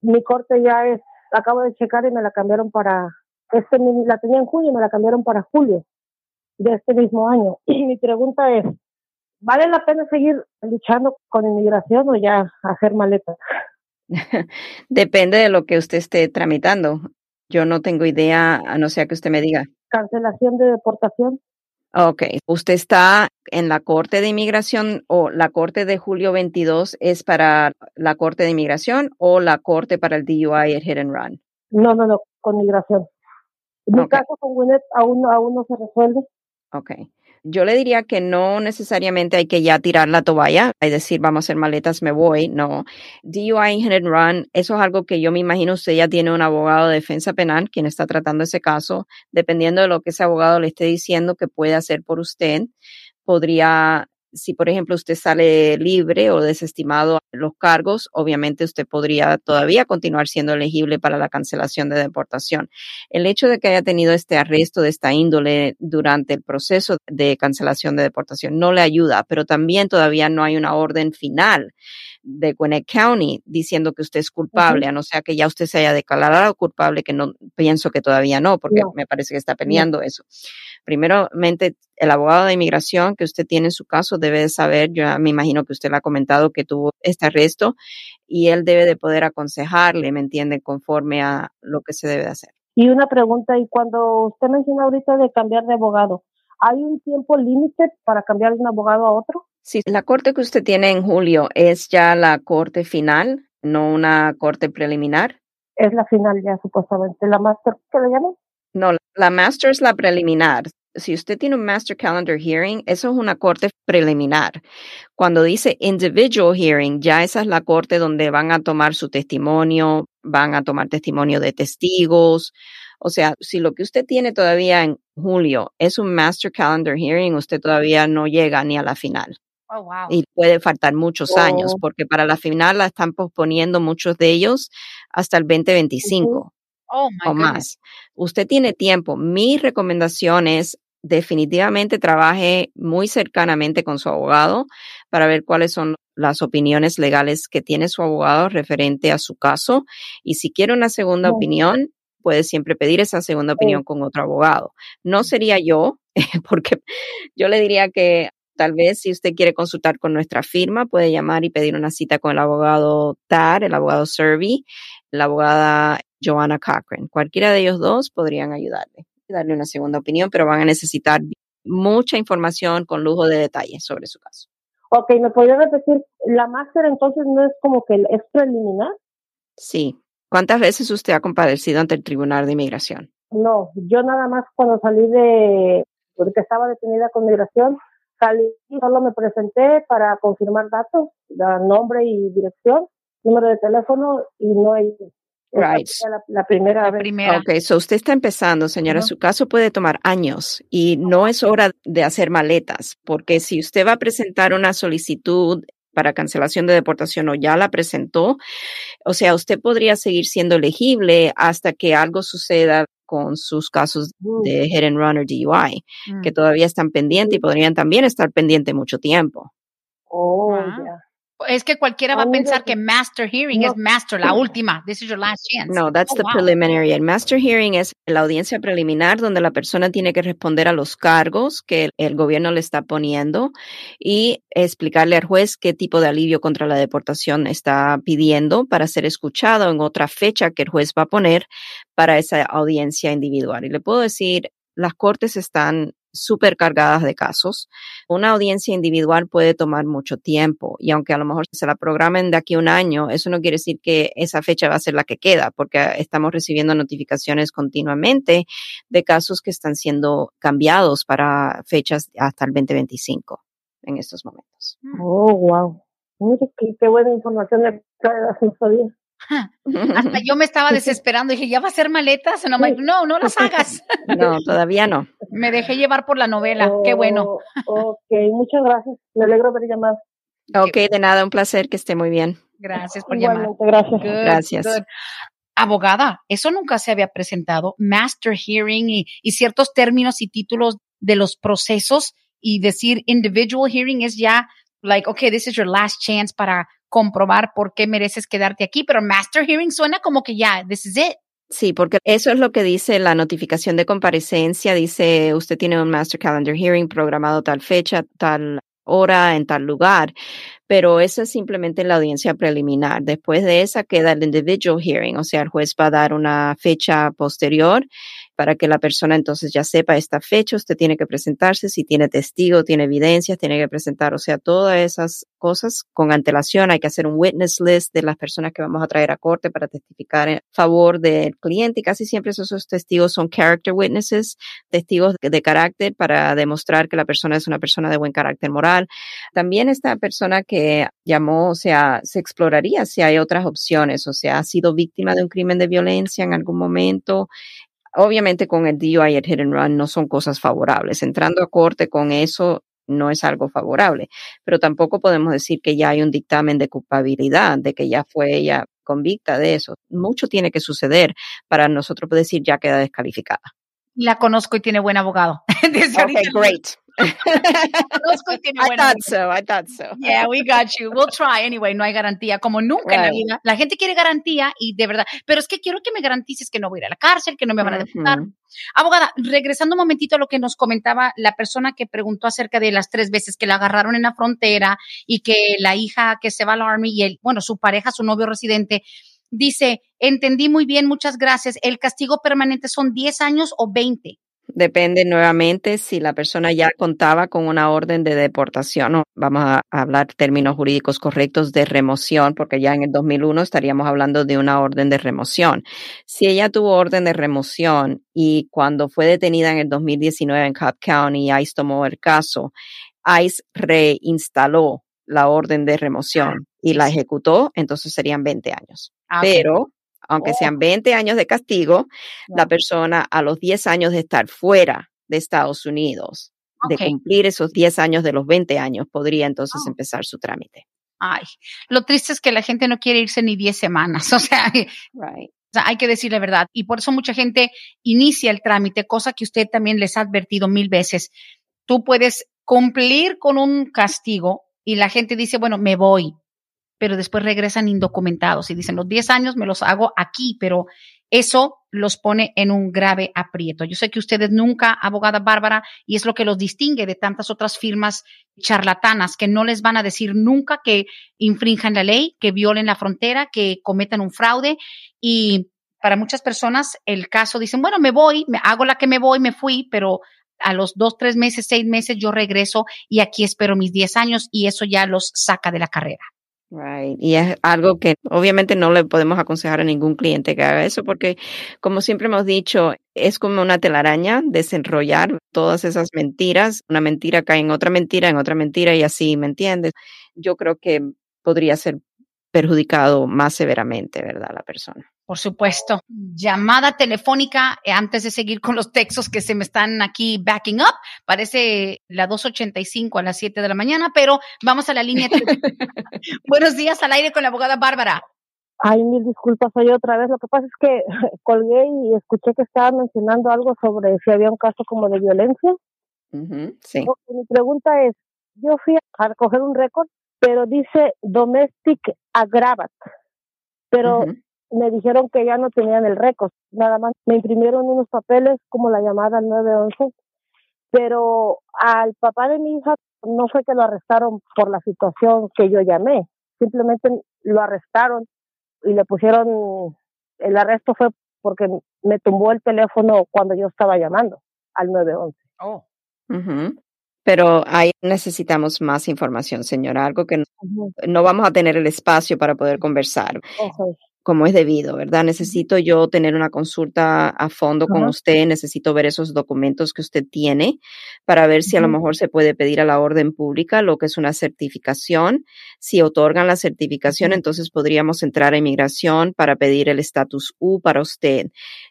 Mi corte ya es, acabo de checar y me la cambiaron para, este la tenía en junio y me la cambiaron para julio de este mismo año. Y mi pregunta es, ¿vale la pena seguir luchando con inmigración o ya hacer maletas? Depende de lo que usted esté tramitando. Yo no tengo idea, a no ser que usted me diga. Cancelación de deportación. Ok, ¿usted está en la Corte de Inmigración o la Corte de Julio 22 es para la Corte de Inmigración o la Corte para el DUI, el Hit and Run? No, no, no, con migración. Mi caso con Winnet aún, aún no se resuelve. Ok. Yo le diría que no necesariamente hay que ya tirar la toalla, es decir, vamos a hacer maletas, me voy. No. DUI and Run, eso es algo que yo me imagino usted ya tiene un abogado de defensa penal quien está tratando ese caso. Dependiendo de lo que ese abogado le esté diciendo que puede hacer por usted, podría si, por ejemplo, usted sale libre o desestimado los cargos, obviamente usted podría todavía continuar siendo elegible para la cancelación de deportación. El hecho de que haya tenido este arresto de esta índole durante el proceso de cancelación de deportación no le ayuda, pero también todavía no hay una orden final de Gwinnett County diciendo que usted es culpable, a no ser que ya usted se haya declarado culpable, que no pienso que todavía no, porque me parece que está peleando eso. Primeramente, el abogado de inmigración que usted tiene en su caso debe de saber, yo me imagino que usted le ha comentado que tuvo este arresto y él debe de poder aconsejarle, ¿me entiende?, conforme a lo que se debe de hacer. Y una pregunta, y cuando usted menciona ahorita de cambiar de abogado, ¿hay un tiempo límite para cambiar de un abogado a otro? Sí, la corte que usted tiene en julio es ya la corte final, no una corte preliminar. Es la final ya, supuestamente. ¿La master qué le llaman? No, la master es la preliminar. Si usted tiene un master calendar hearing, eso es una corte preliminar. Cuando dice individual hearing, ya esa es la corte donde van a tomar su testimonio, van a tomar testimonio de testigos. O sea, si lo que usted tiene todavía en julio es un master calendar hearing, usted todavía no llega ni a la final. Oh, wow. Y puede faltar muchos años, oh. porque para la final la están posponiendo muchos de ellos hasta el 2025 oh, o más. Usted tiene tiempo. Mi recomendación es definitivamente trabaje muy cercanamente con su abogado para ver cuáles son las opiniones legales que tiene su abogado referente a su caso. Y si quiere una segunda opinión, puede siempre pedir esa segunda opinión con otro abogado. No sería yo, porque yo le diría que Tal vez si usted quiere consultar con nuestra firma, puede llamar y pedir una cita con el abogado TAR, el abogado Servi, la abogada Joanna Cochran. Cualquiera de ellos dos podrían ayudarle, darle una segunda opinión, pero van a necesitar mucha información con lujo de detalles sobre su caso. Ok, ¿me podría repetir? ¿La máster entonces no es como que es preliminar? Sí. ¿Cuántas veces usted ha compadecido ante el Tribunal de Inmigración? No, yo nada más cuando salí de, porque estaba detenida con migración, salí, solo me presenté para confirmar datos, nombre y dirección, número de teléfono y no hay Right. La, la, primera La vez. primera. Ok, so usted está empezando, señora. Ujú. Su caso puede tomar años y no es hora de hacer maletas, porque si usted va a presentar una solicitud para cancelación de deportación o ya la presentó, o sea, usted podría seguir siendo elegible hasta que algo suceda con sus casos Mm. de hit and run o DUI, Mm. que todavía están pendientes y podrían también estar pendientes mucho tiempo. Oh, Wow. Es que cualquiera va a pensar que- master hearing No. es master, la última. This is your last chance. No, that's Oh, the wow. preliminary. El master hearing es la audiencia preliminar donde la persona tiene que responder a los cargos que el gobierno le está poniendo y explicarle al juez qué tipo de alivio contra la deportación está pidiendo para ser escuchado en otra fecha que el juez va a poner para esa audiencia individual. Y le puedo decir, las cortes están súper cargadas de casos. Una audiencia individual puede tomar mucho tiempo y aunque a lo mejor se la programen de aquí a un año, eso no quiere decir que esa fecha va a ser la que queda, porque estamos recibiendo notificaciones continuamente de casos que están siendo cambiados para fechas hasta el 2025 en estos momentos. Oh, wow. Qué, qué buena información de sabía. Hasta yo me estaba desesperando. Dije, ¿ya va a ser maletas? Like, no, no las hagas. No, todavía no. Me dejé llevar por la novela. Qué bueno. Oh, ok, muchas gracias. Me alegro de haber llamado. Ok, de nada, un placer, que esté muy bien. Gracias por llamar. Igualmente, gracias. Good, Gracias. good. Abogada, eso nunca se había presentado. Master hearing y, y ciertos términos y títulos de los procesos y decir individual hearing es ya like, okay, this is your last chance para comprobar por qué mereces quedarte aquí, pero master hearing suena como que ya, this is it. Sí, porque eso es lo que dice la notificación de comparecencia. Dice, usted tiene un Master Calendar Hearing programado tal fecha, tal hora, en tal lugar. Pero eso es simplemente la audiencia preliminar. Después de esa queda el individual hearing, o sea, el juez va a dar una fecha posterior para que la persona entonces ya sepa esta fecha, usted tiene que presentarse, si tiene testigo, tiene evidencias, tiene que presentar, o sea, todas esas cosas con antelación, hay que hacer un witness list de las personas que vamos a traer a corte para testificar en favor del cliente y casi siempre esos, testigos son character witnesses, testigos de carácter para demostrar que la persona es una persona de buen carácter moral. También esta persona que llamó, o sea, se exploraría si hay otras opciones, o sea, ha sido víctima de un crimen de violencia en algún momento, obviamente con el DUI y el hit and run no son cosas favorables. Entrando a corte con eso no es algo favorable, pero tampoco podemos decir que ya hay un dictamen de culpabilidad, de que ya fue ella convicta de eso. Mucho tiene que suceder para nosotros decir ya queda descalificada. La conozco y tiene buen abogado. Desde ahorita Okay, great. I thought so, I thought so. Yeah, we got you. We'll try anyway. No hay garantía, como nunca en la vida. La gente quiere garantía y de verdad, pero es que quiero que me garantices que no voy a ir a la cárcel, que no me van a deportar. Abogada, regresando un momentito a lo que nos comentaba la persona que preguntó acerca de las tres veces que la agarraron en la frontera y que la hija que se va al Army y el, bueno, su pareja, su novio residente, dice, entendí muy bien, muchas gracias. ¿El castigo permanente son 10 años o 20? Depende nuevamente si la persona ya contaba con una orden de deportación o vamos a hablar términos jurídicos correctos de remoción, porque ya en el 2001 estaríamos hablando de una orden de remoción. Si ella tuvo orden de remoción y cuando fue detenida en el 2019 en Cobb County, ICE tomó el caso, ICE reinstaló la orden de remoción y la ejecutó, entonces serían 20 años. Ah. Pero, aunque Oh. sean 20 años de castigo, la persona a los 10 años de estar fuera de Estados Unidos, de cumplir esos 10 años de los 20 años, podría entonces Oh. empezar su trámite. Ay, lo triste es que la gente no quiere irse ni 10 semanas. O sea, Right. O sea, hay que decir la verdad. Y por eso mucha gente inicia el trámite, cosa que usted también les ha advertido mil veces. Tú puedes cumplir con un castigo y la gente dice, bueno, me voy, pero después regresan indocumentados y dicen, los 10 años me los hago aquí, pero eso los pone en un grave aprieto. Yo sé que ustedes nunca, abogada Bárbara, y es lo que los distingue de tantas otras firmas charlatanas que no les van a decir nunca que infrinjan la ley, que violen la frontera, que cometan un fraude y para muchas personas el caso dicen, bueno, me voy, me hago la que me voy, me fui, pero a los dos, tres meses, seis meses yo regreso y aquí espero mis diez años y eso ya los saca de la carrera. Right. Y es algo que obviamente no le podemos aconsejar a ningún cliente que haga eso porque, como siempre hemos dicho, es como una telaraña desenrollar todas esas mentiras. Una mentira cae en otra mentira, en otra mentira y así, ¿me entiendes? Yo creo que podría ser perjudicado más severamente, ¿verdad? La persona. Por supuesto. Llamada telefónica eh, antes de seguir con los textos que se me están aquí backing up. Parece la 285 a las 7 de la mañana, pero vamos a la línea. Buenos días al aire con la abogada Bárbara. Ay, mil disculpas, soy otra vez. Lo que pasa es que colgué y escuché que estaba mencionando algo sobre si había un caso como de violencia. sí. Mi pregunta es, yo fui a recoger un récord, pero dice domestic agravat, pero me dijeron que ya no tenían el récord, nada más me imprimieron unos papeles como la llamada 911, pero al papá de mi hija no fue que lo arrestaron por la situación que yo llamé, simplemente lo arrestaron y le pusieron, el arresto fue porque me tumbó el teléfono cuando yo estaba llamando al 911. Oh. Pero ahí necesitamos más información, señora, algo que no, vamos a tener el espacio para poder conversar. Como es debido, ¿verdad? Necesito yo tener una consulta a fondo con usted, necesito ver esos documentos que usted tiene para ver si a lo mejor se puede pedir a la orden pública lo que es una certificación. Si otorgan la certificación, entonces podríamos entrar a inmigración para pedir el estatus U para usted.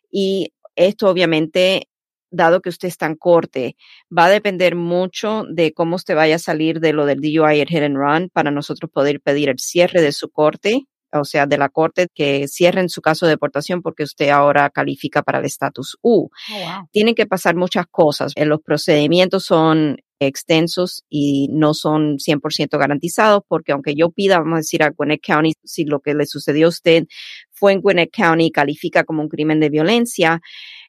Y esto obviamente dado que usted está en corte, va a depender mucho de cómo usted vaya a salir de lo del DUI, el hit and run, para nosotros poder pedir el cierre de su corte o sea, de la corte que cierren su caso de deportación porque usted ahora califica para el estatus U. Oh, Tienen que pasar muchas cosas. Eh, los procedimientos son extensos y no son 100% garantizados porque aunque yo pida, vamos a decir, a Gwinnett County, si lo que le sucedió a usted fue en Gwinnett County y califica como un crimen de violencia,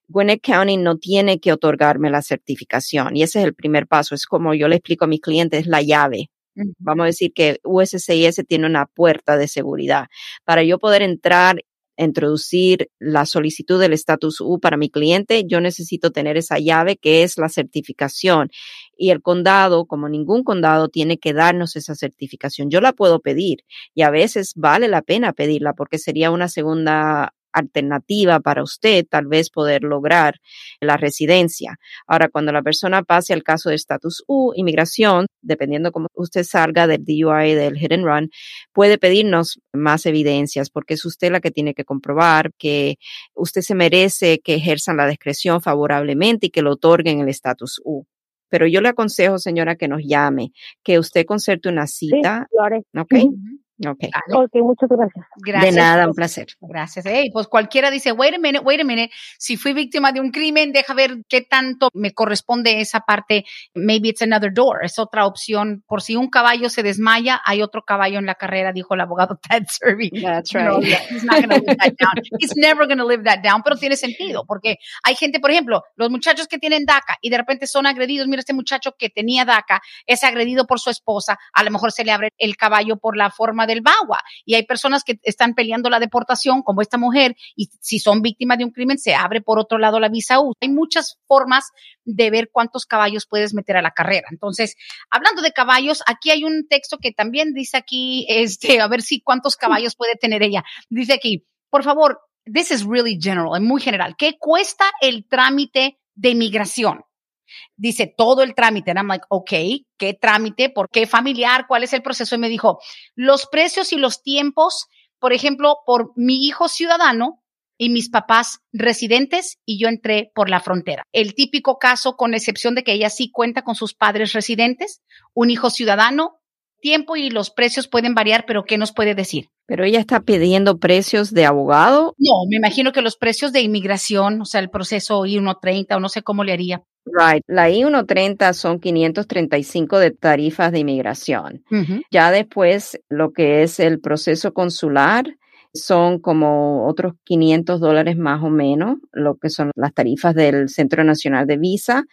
Gwinnett County no tiene que otorgarme la certificación y ese es el primer paso. Es como yo le explico a mis clientes, es la llave. Vamos a decir que USCIS tiene una puerta de seguridad. Para yo poder entrar, introducir la solicitud del estatus U para mi cliente, yo necesito tener esa llave que es la certificación. Y el condado, como ningún condado, tiene que darnos esa certificación. Yo la puedo pedir y a veces vale la pena pedirla porque sería una segunda alternativa para usted tal vez poder lograr la residencia. Ahora, cuando la persona pase al caso de estatus U, inmigración, dependiendo cómo usted salga del DUI, del hit and run, puede pedirnos más evidencias porque es usted la que tiene que comprobar que usted se merece que ejerzan la discreción favorablemente y que lo otorguen el estatus U. Pero yo le aconsejo, señora, que nos llame, que usted concerte una cita. Sí, Okay. Ok, muchas gracias. De nada, un placer. Gracias. Hey, pues cualquiera dice, wait a minute, wait a minute, si fui víctima de un crimen, deja ver qué tanto me corresponde esa parte. Maybe it's another door. Es otra opción. Por si un caballo se desmaya, hay otro caballo en la carrera, dijo el abogado Ted Serby. That's right. he's not going to live that down. He's never going to live that down. Pero tiene sentido, porque hay gente, por ejemplo, los muchachos que tienen DACA y de repente son agredidos. Mira, este muchacho que tenía DACA es agredido por su esposa. A lo mejor se le abre el caballo por la forma del bagua. Y hay personas que están peleando la deportación, como esta mujer, y si son víctimas de un crimen, se abre por otro lado la visa U. Hay muchas formas de ver cuántos caballos puedes meter a la carrera. Entonces, hablando de caballos, aquí hay un texto que también dice aquí, este, a ver si cuántos caballos puede tener ella. Dice aquí, por favor, this is really general, muy general. ¿Qué cuesta el trámite de inmigración? Dice todo el trámite. And I'm like, ok, ¿qué trámite? ¿Por qué familiar? ¿Cuál es el proceso? Y me dijo, los precios y los tiempos, por ejemplo, por mi hijo ciudadano y mis papás residentes y yo entré por la frontera. El típico caso, con excepción de que ella sí cuenta con sus padres residentes, un hijo ciudadano, tiempo y los precios pueden variar, pero ¿qué nos puede decir? Pero ella está pidiendo precios de abogado. No, me imagino que los precios de inmigración, o sea, el proceso I-130 o no sé cómo le haría. Right. La I-130 son 535 de tarifas de inmigración. Ya después, lo que es el proceso consular, son como otros 500 dólares más o menos, lo que son las tarifas del Centro Nacional de Visa.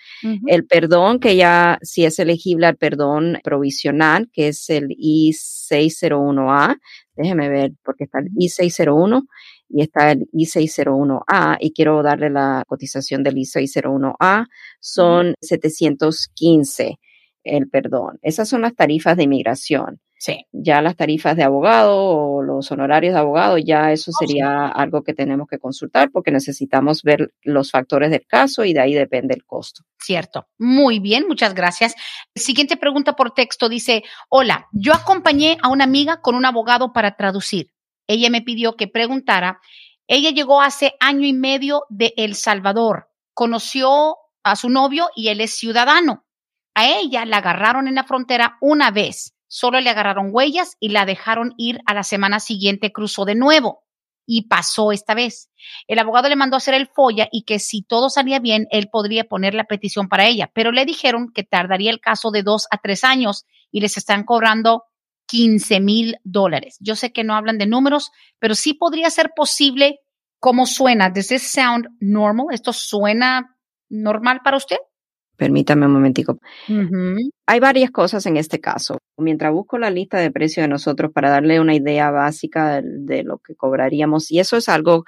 El perdón, que ya si es elegible al perdón provisional, que es el I-601A. Déjeme ver, porque está el I-601 y está el I601A y quiero darle la cotización del I601A, son 715. el perdón. Esas son las tarifas de inmigración. Sí. Ya las tarifas de abogado o los honorarios de abogado, ya eso sería algo que tenemos que consultar porque necesitamos ver los factores del caso y de ahí depende el costo. Cierto. Muy bien, muchas gracias. Siguiente pregunta por texto dice, hola, yo acompañé a una amiga con un abogado para traducir. Ella me pidió que preguntara, ella llegó hace año y medio de El Salvador, conoció a su novio y él es ciudadano. A ella la agarraron en la frontera una vez solo le agarraron huellas y la dejaron ir a la semana siguiente, cruzó de nuevo y pasó esta vez. El abogado le mandó a hacer el folla y que si todo salía bien, él podría poner la petición para ella, pero le dijeron que tardaría el caso de dos a tres años y les están cobrando 15 mil dólares. Yo sé que no hablan de números, pero sí podría ser posible. ¿Cómo suena? ¿Does sound normal? ¿Esto suena normal para usted? Permítame un momentico. Hay varias cosas en este caso. Mientras busco la lista de precios de nosotros para darle una idea básica de, lo que cobraríamos, y eso es algo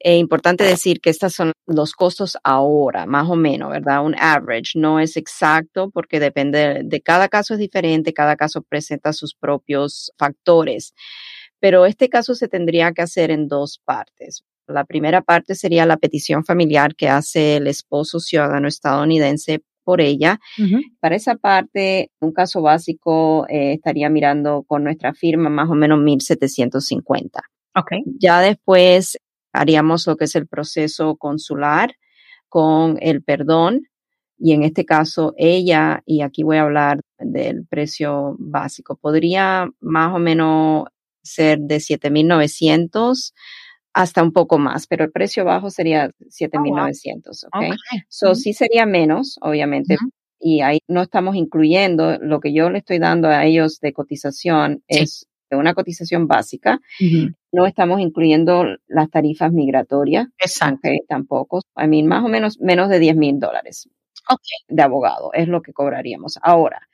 eh, importante decir que estos son los costos ahora, más o menos, ¿verdad? Un average, no es exacto porque depende de cada caso es diferente, cada caso presenta sus propios factores. Pero este caso se tendría que hacer en dos partes. La primera parte sería la petición familiar que hace el esposo ciudadano estadounidense por ella. Para esa parte, un caso básico eh, estaría mirando con nuestra firma más o menos 1.750. Okay. Ya después haríamos lo que es el proceso consular con el perdón. Y en este caso, ella, y aquí voy a hablar del precio básico, podría más o menos ser de 7.900 hasta un poco más, pero el precio bajo sería 7.900, ¿ok? okay. So, sí sería menos, obviamente, y ahí no estamos incluyendo lo que yo le estoy dando a ellos de cotización es una cotización básica. No estamos incluyendo las tarifas migratorias. Exacto. Okay, tampoco. I mean, más o menos menos de 10 mil dólares de abogado es lo que cobraríamos. Ahora,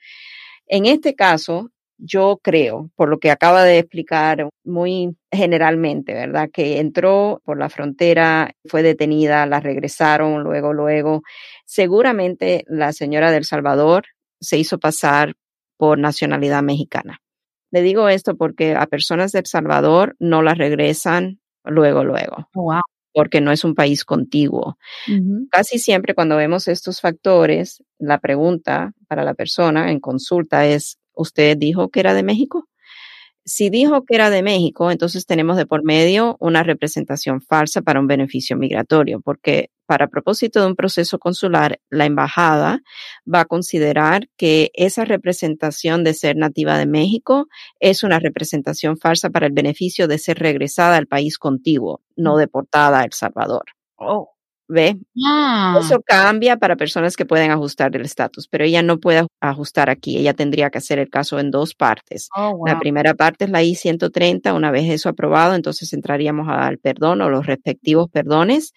en este caso, yo creo, por lo que acaba de explicar muy generalmente, ¿verdad? Que entró por la frontera, fue detenida, la regresaron luego, luego. Seguramente la señora del Salvador se hizo pasar por nacionalidad mexicana. Le digo esto porque a personas del Salvador no las regresan luego, luego. Wow. Porque no es un país contiguo. Uh -huh. Casi siempre cuando vemos estos factores, la pregunta para la persona en consulta es, ¿usted dijo que era de México? Si dijo que era de México, entonces tenemos de por medio una representación falsa para un beneficio migratorio, porque para propósito de un proceso consular, la embajada va a considerar que esa representación de ser nativa de México es una representación falsa para el beneficio de ser regresada al país contiguo, no deportada a El Salvador. Oh. ¿Ve? Ah. Eso cambia para personas que pueden ajustar el estatus, pero ella no puede ajustar aquí. Ella tendría que hacer el caso en dos partes. Oh, wow. La primera parte es la I-130. Una vez eso aprobado, entonces entraríamos al perdón o los respectivos perdones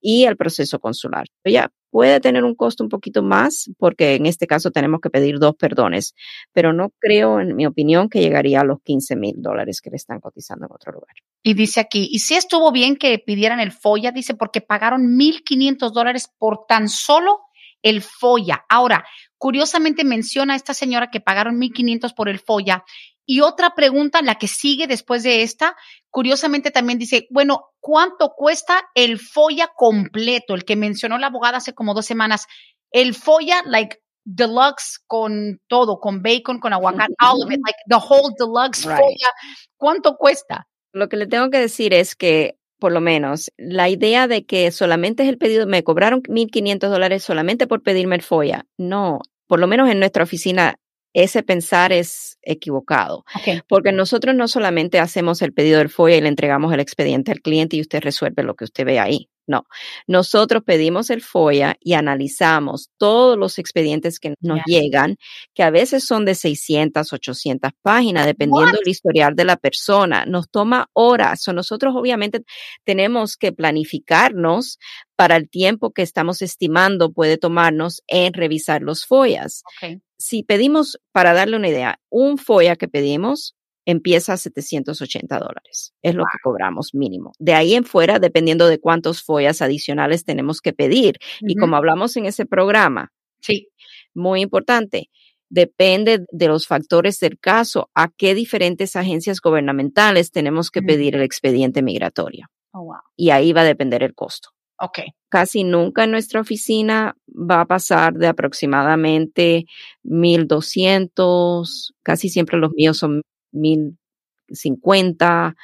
y el proceso consular. Ella puede tener un costo un poquito más porque en este caso tenemos que pedir dos perdones, pero no creo, en mi opinión, que llegaría a los 15 mil dólares que le están cotizando en otro lugar. Y dice aquí, y si estuvo bien que pidieran el FOIA, dice, porque pagaron 1.500 dólares por tan solo el FOIA. Ahora, curiosamente menciona a esta señora que pagaron 1.500 por el FOIA. Y otra pregunta, la que sigue después de esta, curiosamente también dice, bueno, ¿cuánto cuesta el FOIA completo? El que mencionó la abogada hace como dos semanas. El FOIA, like, deluxe con todo, con bacon, con aguacate, all of it, like the whole deluxe right. FOIA. ¿Cuánto cuesta? Lo que le tengo que decir es que por lo menos, la idea de que solamente es el pedido, me cobraron 1.500 dólares solamente por pedirme el FOIA. No, por lo menos en nuestra oficina, ese pensar es equivocado. Okay. Porque nosotros no solamente hacemos el pedido del FOIA y le entregamos el expediente al cliente y usted resuelve lo que usted ve ahí. No, nosotros pedimos el FOIA y analizamos todos los expedientes que nos yeah. llegan, que a veces son de 600, 800 páginas, dependiendo del historial de la persona. Nos toma horas. O nosotros obviamente tenemos que planificarnos para el tiempo que estamos estimando puede tomarnos en revisar los FOIAs. Okay. Si pedimos, para darle una idea, un FOIA que pedimos empieza a 780 dólares. Es lo wow. que cobramos mínimo. De ahí en fuera, dependiendo de cuántos follas adicionales tenemos que pedir. Uh -huh. Y como hablamos en ese programa, sí. muy importante, Depende de los factores del caso, a qué diferentes agencias gubernamentales tenemos que pedir el expediente migratorio. Oh, wow. Y ahí va a depender el costo. Ok. Casi nunca en nuestra oficina va a pasar de aproximadamente 1200, casi siempre los míos son 1050,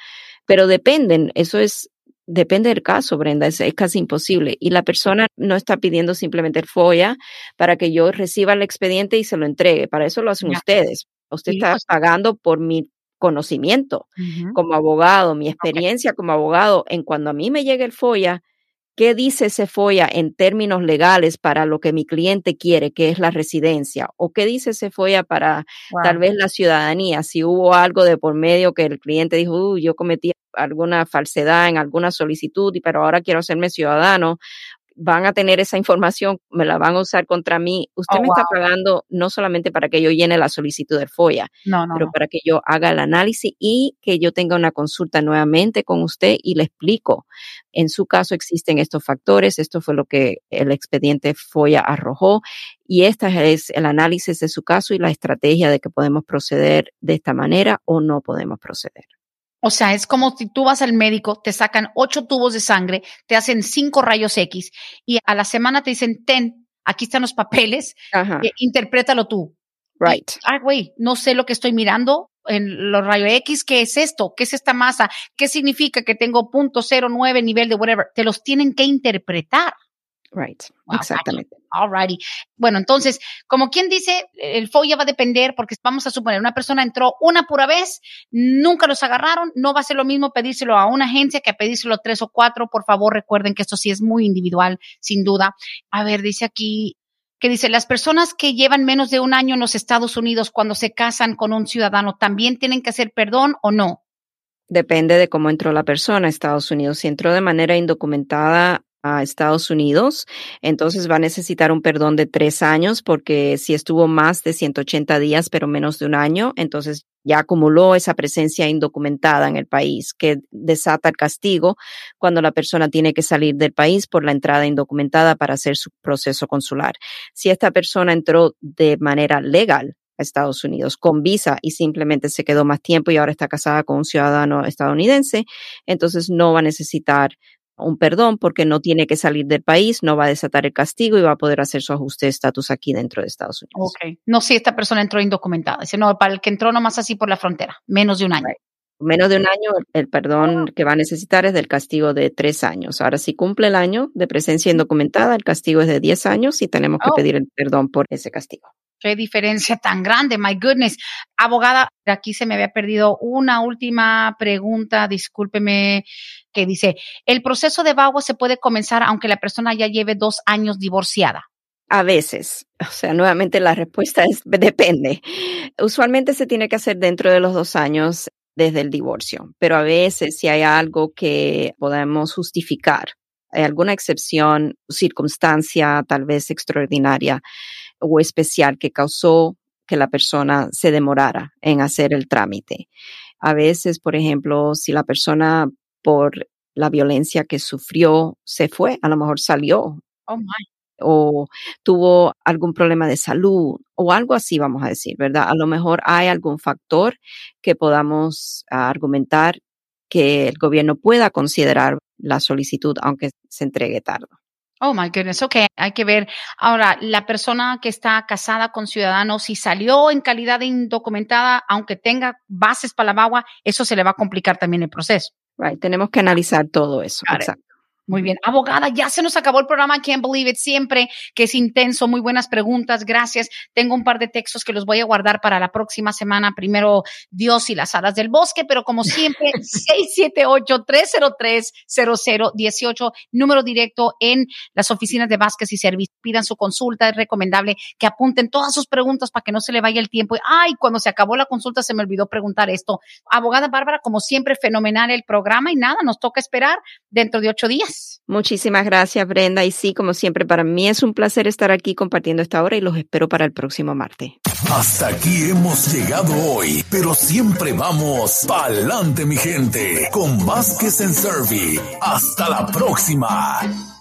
pero dependen, eso es Depende del caso, Brenda, es, casi imposible. Y la persona no está pidiendo simplemente el FOIA para que yo reciba el expediente y se lo entregue. Para eso lo hacen ustedes. Usted está pues pagando por mi conocimiento como abogado, mi experiencia como abogado. En cuando a mí me llegue el FOIA, ¿Qué dice ese FOIA en términos legales para lo que mi cliente quiere, que es la residencia? ¿O qué dice ese FOIA para tal vez la ciudadanía? Si hubo algo de por medio que el cliente dijo, yo cometí alguna falsedad en alguna solicitud, pero ahora quiero hacerme ciudadano van a tener esa información, me la van a usar contra mí. Usted Oh, me está pagando no solamente para que yo llene la solicitud del FOIA, No, no, pero no. para que yo haga el análisis y que yo tenga una consulta nuevamente con usted y le explico. En su caso existen estos factores, esto fue lo que el expediente FOIA arrojó y este es el análisis de su caso y la estrategia de que podemos proceder de esta manera o no podemos proceder. O sea, es como si tú vas al médico, te sacan ocho tubos de sangre, te hacen cinco rayos X y a la semana te dicen, ten, aquí están los papeles, eh, interprétalo tú. right. Ay, güey, no sé lo que estoy mirando en los rayos X, ¿qué es esto? ¿Qué es esta masa? ¿Qué significa que tengo punto cero nivel de whatever? Te los tienen que interpretar. Right, Wow, exactamente. Alrighty. Bueno, entonces, como quien dice, el FOIA va a depender porque vamos a suponer, una persona entró una pura vez, nunca los agarraron, no va a ser lo mismo pedírselo a una agencia que pedírselo a tres o cuatro. Por favor, recuerden que esto sí es muy individual, sin duda. A ver, dice aquí, que dice, las personas que llevan menos de un año en los Estados Unidos cuando se casan con un ciudadano, ¿también tienen que hacer perdón o no? Depende de cómo entró la persona a Estados Unidos. Si entró de manera indocumentada a Estados Unidos, entonces va a necesitar un perdón de tres años porque si estuvo más de 180 días, pero menos de un año, entonces ya acumuló esa presencia indocumentada en el país que desata el castigo cuando la persona tiene que salir del país por la entrada indocumentada para hacer su proceso consular. Si esta persona entró de manera legal, a Estados Unidos con visa y simplemente se quedó más tiempo y ahora está casada con un ciudadano estadounidense, entonces no va a necesitar un perdón porque no tiene que salir del país, no va a desatar el castigo y va a poder hacer su ajuste de estatus aquí dentro de Estados Unidos. Ok. No, si esta persona entró indocumentada. Dice, no, para el que entró nomás así por la frontera, menos de un año. Right. Menos de un año, el perdón que va a necesitar es del castigo de tres años. Ahora, si cumple el año de presencia indocumentada, el castigo es de diez años y tenemos que Oh. pedir el perdón por ese castigo. Qué diferencia tan grande, my goodness. Abogada, aquí se me había perdido una última pregunta, discúlpeme, que dice, ¿el proceso de VAWA se puede comenzar aunque la persona ya lleve dos años divorciada? A veces, o sea, nuevamente la respuesta es depende. Usualmente se tiene que hacer dentro de los dos años desde el divorcio, pero a veces si hay algo que podemos justificar, hay alguna excepción, circunstancia tal vez extraordinaria o especial que causó que la persona se demorara en hacer el trámite. A veces, por ejemplo, si la persona por la violencia que sufrió se fue, a lo mejor salió Oh my. o tuvo algún problema de salud o algo así, vamos a decir, ¿verdad? A lo mejor hay algún factor que podamos argumentar que el gobierno pueda considerar la solicitud aunque se entregue tarde. Oh my goodness, ok, hay que ver. Ahora, la persona que está casada con ciudadanos, si salió en calidad de indocumentada, aunque tenga bases para la VAWA, eso se le va a complicar también el proceso. Right, tenemos que analizar todo eso. Got it. Muy bien. Abogada, ya se nos acabó el programa. Can't believe it. Siempre que es intenso. Muy buenas preguntas. Gracias. Tengo un par de textos que los voy a guardar para la próxima semana. Primero, Dios y las hadas del bosque, pero como siempre, 678-303-0018, número directo en las oficinas de Vázquez y Servicios. Pidan su consulta. Es recomendable que apunten todas sus preguntas para que no se le vaya el tiempo. Ay, cuando se acabó la consulta se me olvidó preguntar esto. Abogada Bárbara, como siempre, fenomenal el programa y nada, nos toca esperar dentro de ocho días. Muchísimas gracias, Brenda. Y sí, como siempre, para mí es un placer estar aquí compartiendo esta hora y los espero para el próximo martes. Hasta aquí hemos llegado hoy, pero siempre vamos pa'lante, mi gente, con Vázquez en Servi. Hasta la próxima.